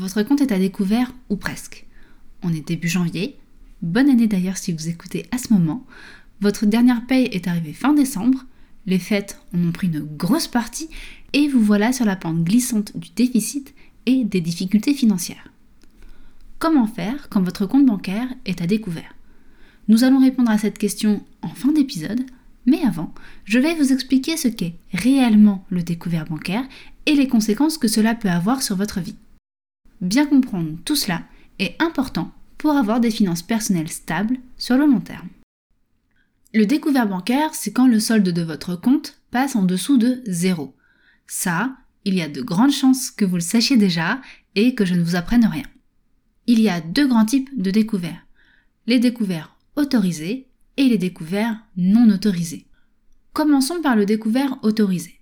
votre compte est à découvert ou presque. On est début janvier. Bonne année d'ailleurs si vous écoutez à ce moment. Votre dernière paye est arrivée fin décembre. Les fêtes en ont pris une grosse partie et vous voilà sur la pente glissante du déficit et des difficultés financières. Comment faire quand votre compte bancaire est à découvert? Nous allons répondre à cette question en fin d'épisode, mais avant, je vais vous expliquer ce qu'est réellement le découvert bancaire et les conséquences que cela peut avoir sur votre vie. Bien comprendre tout cela est important pour avoir des finances personnelles stables sur le long terme. Le découvert bancaire, c'est quand le solde de votre compte passe en dessous de zéro. Ça, il y a de grandes chances que vous le sachiez déjà et que je ne vous apprenne rien. Il y a deux grands types de découverts. Les découverts autorisés et les découverts non autorisés. Commençons par le découvert autorisé.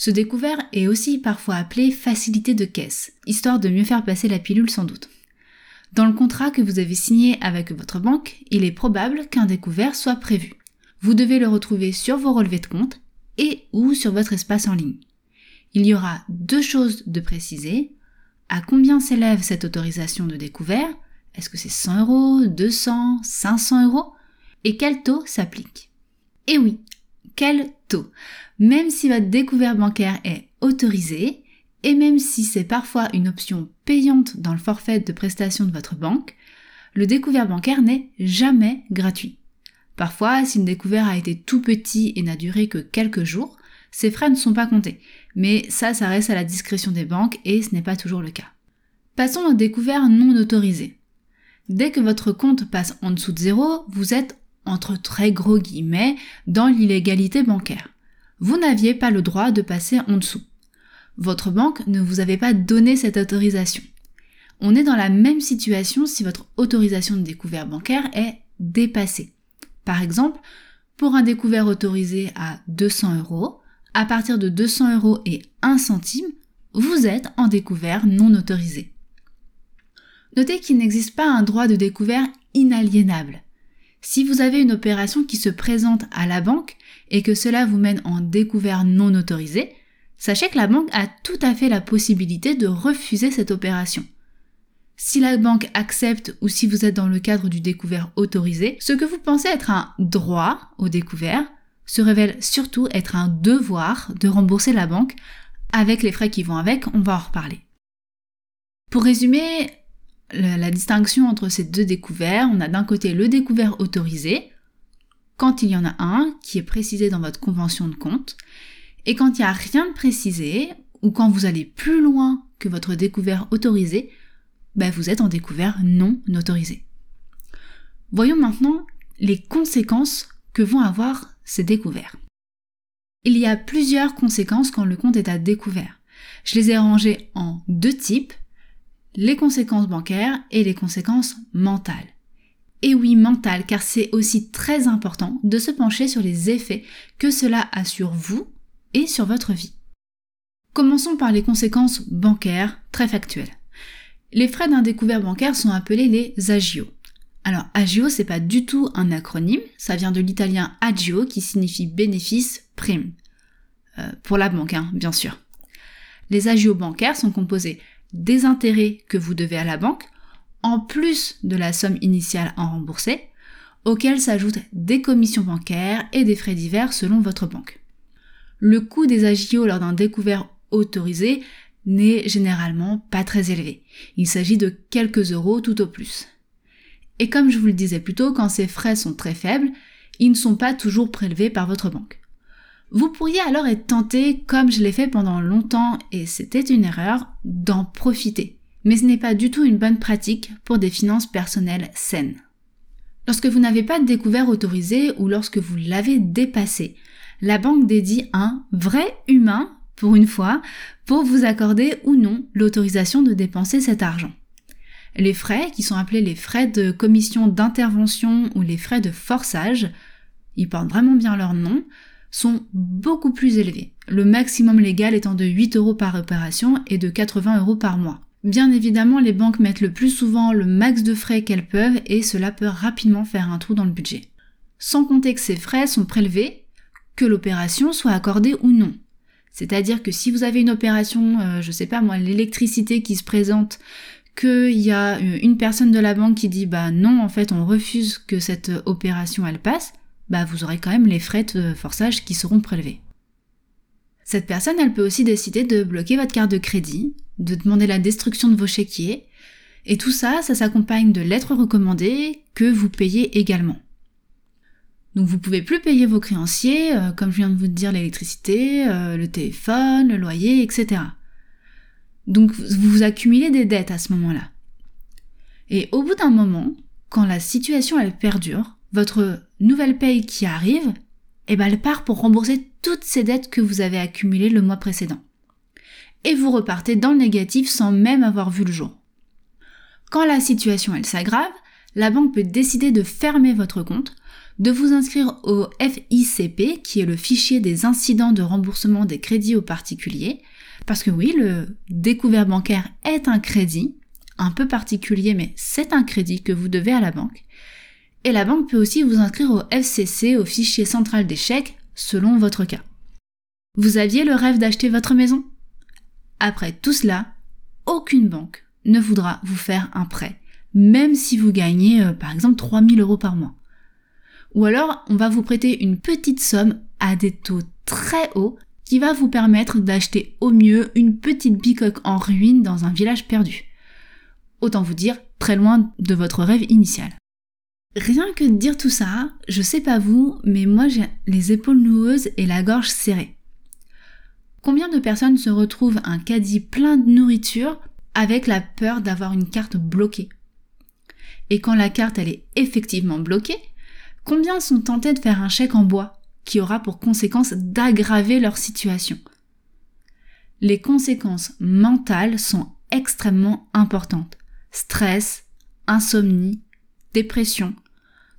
Ce découvert est aussi parfois appelé facilité de caisse, histoire de mieux faire passer la pilule sans doute. Dans le contrat que vous avez signé avec votre banque, il est probable qu'un découvert soit prévu. Vous devez le retrouver sur vos relevés de compte et ou sur votre espace en ligne. Il y aura deux choses de préciser. À combien s'élève cette autorisation de découvert? Est-ce que c'est 100 euros, 200, 500 euros? Et quel taux s'applique? Et oui, quel taux? Même si votre découvert bancaire est autorisé, et même si c'est parfois une option payante dans le forfait de prestation de votre banque, le découvert bancaire n'est jamais gratuit. Parfois, si le découvert a été tout petit et n'a duré que quelques jours, ces frais ne sont pas comptés. Mais ça, ça reste à la discrétion des banques et ce n'est pas toujours le cas. Passons au découvert non autorisé. Dès que votre compte passe en dessous de zéro, vous êtes, entre très gros guillemets, dans l'illégalité bancaire. Vous n'aviez pas le droit de passer en dessous. Votre banque ne vous avait pas donné cette autorisation. On est dans la même situation si votre autorisation de découvert bancaire est dépassée. Par exemple, pour un découvert autorisé à 200 euros, à partir de 200 euros et 1 centime, vous êtes en découvert non autorisé. Notez qu'il n'existe pas un droit de découvert inaliénable. Si vous avez une opération qui se présente à la banque et que cela vous mène en découvert non autorisé, sachez que la banque a tout à fait la possibilité de refuser cette opération. Si la banque accepte ou si vous êtes dans le cadre du découvert autorisé, ce que vous pensez être un droit au découvert se révèle surtout être un devoir de rembourser la banque avec les frais qui vont avec, on va en reparler. Pour résumer la, distinction entre ces deux découverts, on a d'un côté le découvert autorisé, quand il y en a un qui est précisé dans votre convention de compte, et quand il n'y a rien de précisé, ou quand vous allez plus loin que votre découvert autorisé, ben vous êtes en découvert non autorisé. Voyons maintenant les conséquences que vont avoir c'est découvert. Il y a plusieurs conséquences quand le compte est à découvert. Je les ai rangées en deux types, les conséquences bancaires et les conséquences mentales. Et oui, mentales, car c'est aussi très important de se pencher sur les effets que cela a sur vous et sur votre vie. Commençons par les conséquences bancaires très factuelles. Les frais d'un découvert bancaire sont appelés les agios. Alors, agio, c'est pas du tout un acronyme, ça vient de l'italien agio qui signifie bénéfice, prime. Euh, pour la banque, hein, bien sûr. Les agios bancaires sont composés des intérêts que vous devez à la banque, en plus de la somme initiale à rembourser, auxquels s'ajoutent des commissions bancaires et des frais divers selon votre banque. Le coût des agios lors d'un découvert autorisé n'est généralement pas très élevé. Il s'agit de quelques euros tout au plus. Et comme je vous le disais plus tôt, quand ces frais sont très faibles, ils ne sont pas toujours prélevés par votre banque. Vous pourriez alors être tenté, comme je l'ai fait pendant longtemps et c'était une erreur, d'en profiter. Mais ce n'est pas du tout une bonne pratique pour des finances personnelles saines. Lorsque vous n'avez pas de découvert autorisé ou lorsque vous l'avez dépassé, la banque dédie un vrai humain, pour une fois, pour vous accorder ou non l'autorisation de dépenser cet argent. Les frais, qui sont appelés les frais de commission d'intervention ou les frais de forçage, ils portent vraiment bien leur nom, sont beaucoup plus élevés, le maximum légal étant de 8 euros par opération et de 80 euros par mois. Bien évidemment, les banques mettent le plus souvent le max de frais qu'elles peuvent et cela peut rapidement faire un trou dans le budget. Sans compter que ces frais sont prélevés, que l'opération soit accordée ou non. C'est-à-dire que si vous avez une opération, je je sais pas moi, l'électricité qui se présente, qu'il y a une personne de la banque qui dit bah non, en fait, on refuse que cette opération elle passe, bah vous aurez quand même les frais de forçage qui seront prélevés. Cette personne, elle peut aussi décider de bloquer votre carte de crédit, de demander la destruction de vos chéquiers, et tout ça, ça s'accompagne de lettres recommandées que vous payez également. Donc vous pouvez plus payer vos créanciers, euh, comme je viens de vous dire l'électricité, euh, le téléphone, le loyer, etc. Donc vous vous accumulez des dettes à ce moment-là. Et au bout d'un moment, quand la situation elle perdure, votre nouvelle paye qui arrive, eh ben elle part pour rembourser toutes ces dettes que vous avez accumulées le mois précédent. Et vous repartez dans le négatif sans même avoir vu le jour. Quand la situation elle s'aggrave, la banque peut décider de fermer votre compte, de vous inscrire au FICP, qui est le fichier des incidents de remboursement des crédits aux particuliers, parce que oui, le découvert bancaire est un crédit, un peu particulier, mais c'est un crédit que vous devez à la banque. Et la banque peut aussi vous inscrire au FCC, au fichier central des chèques, selon votre cas. Vous aviez le rêve d'acheter votre maison? Après tout cela, aucune banque ne voudra vous faire un prêt, même si vous gagnez euh, par exemple 3000 euros par mois. Ou alors, on va vous prêter une petite somme à des taux très hauts qui va vous permettre d'acheter au mieux une petite bicoque en ruine dans un village perdu. Autant vous dire, très loin de votre rêve initial. Rien que de dire tout ça, je sais pas vous, mais moi j'ai les épaules noueuses et la gorge serrée. Combien de personnes se retrouvent un caddie plein de nourriture avec la peur d'avoir une carte bloquée? Et quand la carte elle est effectivement bloquée, combien sont tentés de faire un chèque en bois qui aura pour conséquence d'aggraver leur situation? Les conséquences mentales sont extrêmement importantes. Stress, insomnie, dépression,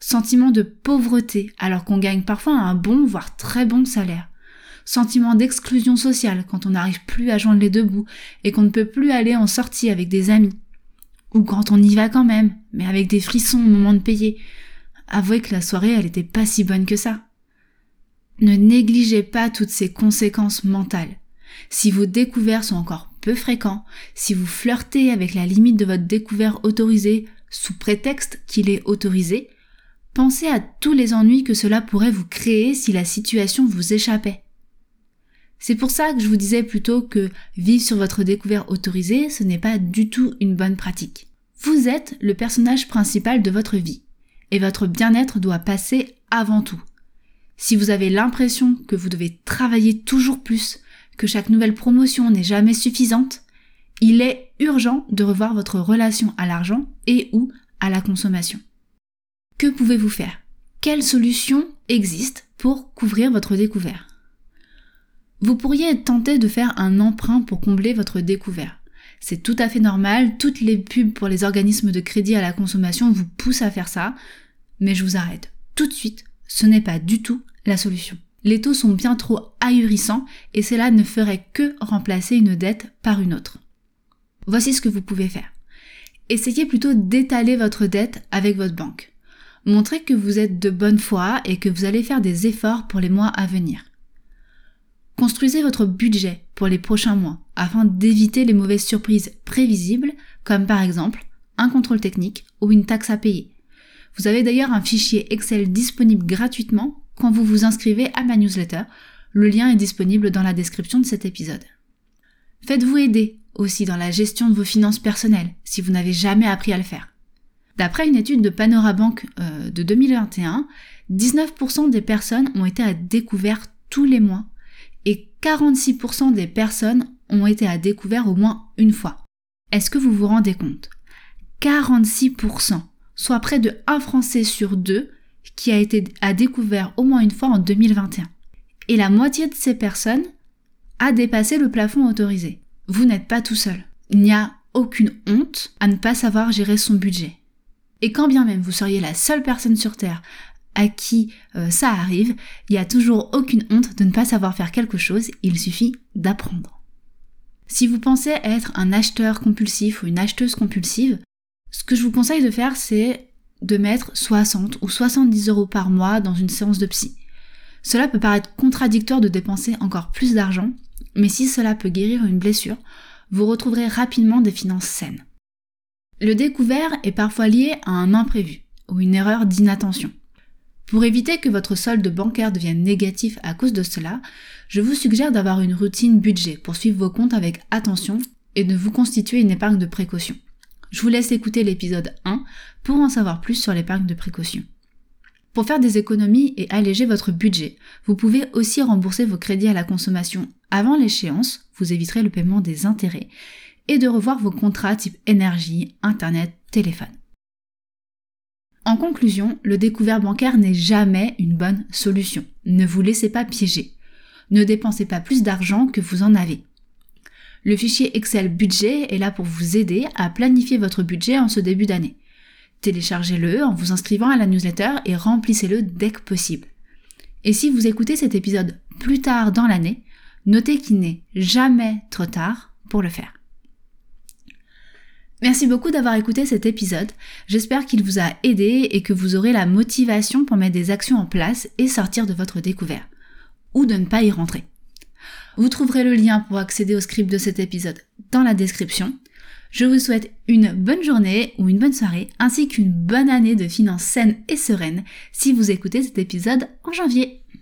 sentiment de pauvreté alors qu'on gagne parfois un bon voire très bon salaire, sentiment d'exclusion sociale quand on n'arrive plus à joindre les deux bouts et qu'on ne peut plus aller en sortie avec des amis, ou quand on y va quand même, mais avec des frissons au moment de payer. Avouez que la soirée elle était pas si bonne que ça. Ne négligez pas toutes ces conséquences mentales. Si vos découverts sont encore peu fréquents, si vous flirtez avec la limite de votre découvert autorisé sous prétexte qu'il est autorisé, pensez à tous les ennuis que cela pourrait vous créer si la situation vous échappait. C'est pour ça que je vous disais plutôt que vivre sur votre découvert autorisé, ce n'est pas du tout une bonne pratique. Vous êtes le personnage principal de votre vie, et votre bien-être doit passer avant tout. Si vous avez l'impression que vous devez travailler toujours plus, que chaque nouvelle promotion n'est jamais suffisante, il est urgent de revoir votre relation à l'argent et ou à la consommation. Que pouvez-vous faire? Quelles solutions existent pour couvrir votre découvert? Vous pourriez tenté de faire un emprunt pour combler votre découvert. C'est tout à fait normal, toutes les pubs pour les organismes de crédit à la consommation vous poussent à faire ça, mais je vous arrête tout de suite, ce n'est pas du tout la solution. Les taux sont bien trop ahurissants et cela ne ferait que remplacer une dette par une autre. Voici ce que vous pouvez faire. Essayez plutôt d'étaler votre dette avec votre banque. Montrez que vous êtes de bonne foi et que vous allez faire des efforts pour les mois à venir. Construisez votre budget pour les prochains mois afin d'éviter les mauvaises surprises prévisibles comme par exemple un contrôle technique ou une taxe à payer. Vous avez d'ailleurs un fichier Excel disponible gratuitement quand vous vous inscrivez à ma newsletter. Le lien est disponible dans la description de cet épisode. Faites-vous aider aussi dans la gestion de vos finances personnelles si vous n'avez jamais appris à le faire. D'après une étude de Panorabank euh, de 2021, 19% des personnes ont été à découvert tous les mois et 46% des personnes ont été à découvert au moins une fois. Est-ce que vous vous rendez compte? 46%, soit près de 1 Français sur deux qui a été à découvert au moins une fois en 2021. Et la moitié de ces personnes a dépassé le plafond autorisé. Vous n'êtes pas tout seul. Il n'y a aucune honte à ne pas savoir gérer son budget. Et quand bien même vous seriez la seule personne sur Terre à qui euh, ça arrive, il n'y a toujours aucune honte de ne pas savoir faire quelque chose, il suffit d'apprendre. Si vous pensez être un acheteur compulsif ou une acheteuse compulsive, ce que je vous conseille de faire, c'est de mettre 60 ou 70 euros par mois dans une séance de psy. Cela peut paraître contradictoire de dépenser encore plus d'argent, mais si cela peut guérir une blessure, vous retrouverez rapidement des finances saines. Le découvert est parfois lié à un imprévu ou une erreur d'inattention. Pour éviter que votre solde bancaire devienne négatif à cause de cela, je vous suggère d'avoir une routine budget pour suivre vos comptes avec attention et de vous constituer une épargne de précaution. Je vous laisse écouter l'épisode 1 pour en savoir plus sur l'épargne de précaution. Pour faire des économies et alléger votre budget, vous pouvez aussi rembourser vos crédits à la consommation avant l'échéance, vous éviterez le paiement des intérêts, et de revoir vos contrats type énergie, internet, téléphone. En conclusion, le découvert bancaire n'est jamais une bonne solution. Ne vous laissez pas piéger. Ne dépensez pas plus d'argent que vous en avez. Le fichier Excel budget est là pour vous aider à planifier votre budget en ce début d'année. Téléchargez-le en vous inscrivant à la newsletter et remplissez-le dès que possible. Et si vous écoutez cet épisode plus tard dans l'année, notez qu'il n'est jamais trop tard pour le faire. Merci beaucoup d'avoir écouté cet épisode. J'espère qu'il vous a aidé et que vous aurez la motivation pour mettre des actions en place et sortir de votre découvert. Ou de ne pas y rentrer. Vous trouverez le lien pour accéder au script de cet épisode dans la description. Je vous souhaite une bonne journée ou une bonne soirée ainsi qu'une bonne année de finances saines et sereines si vous écoutez cet épisode en janvier.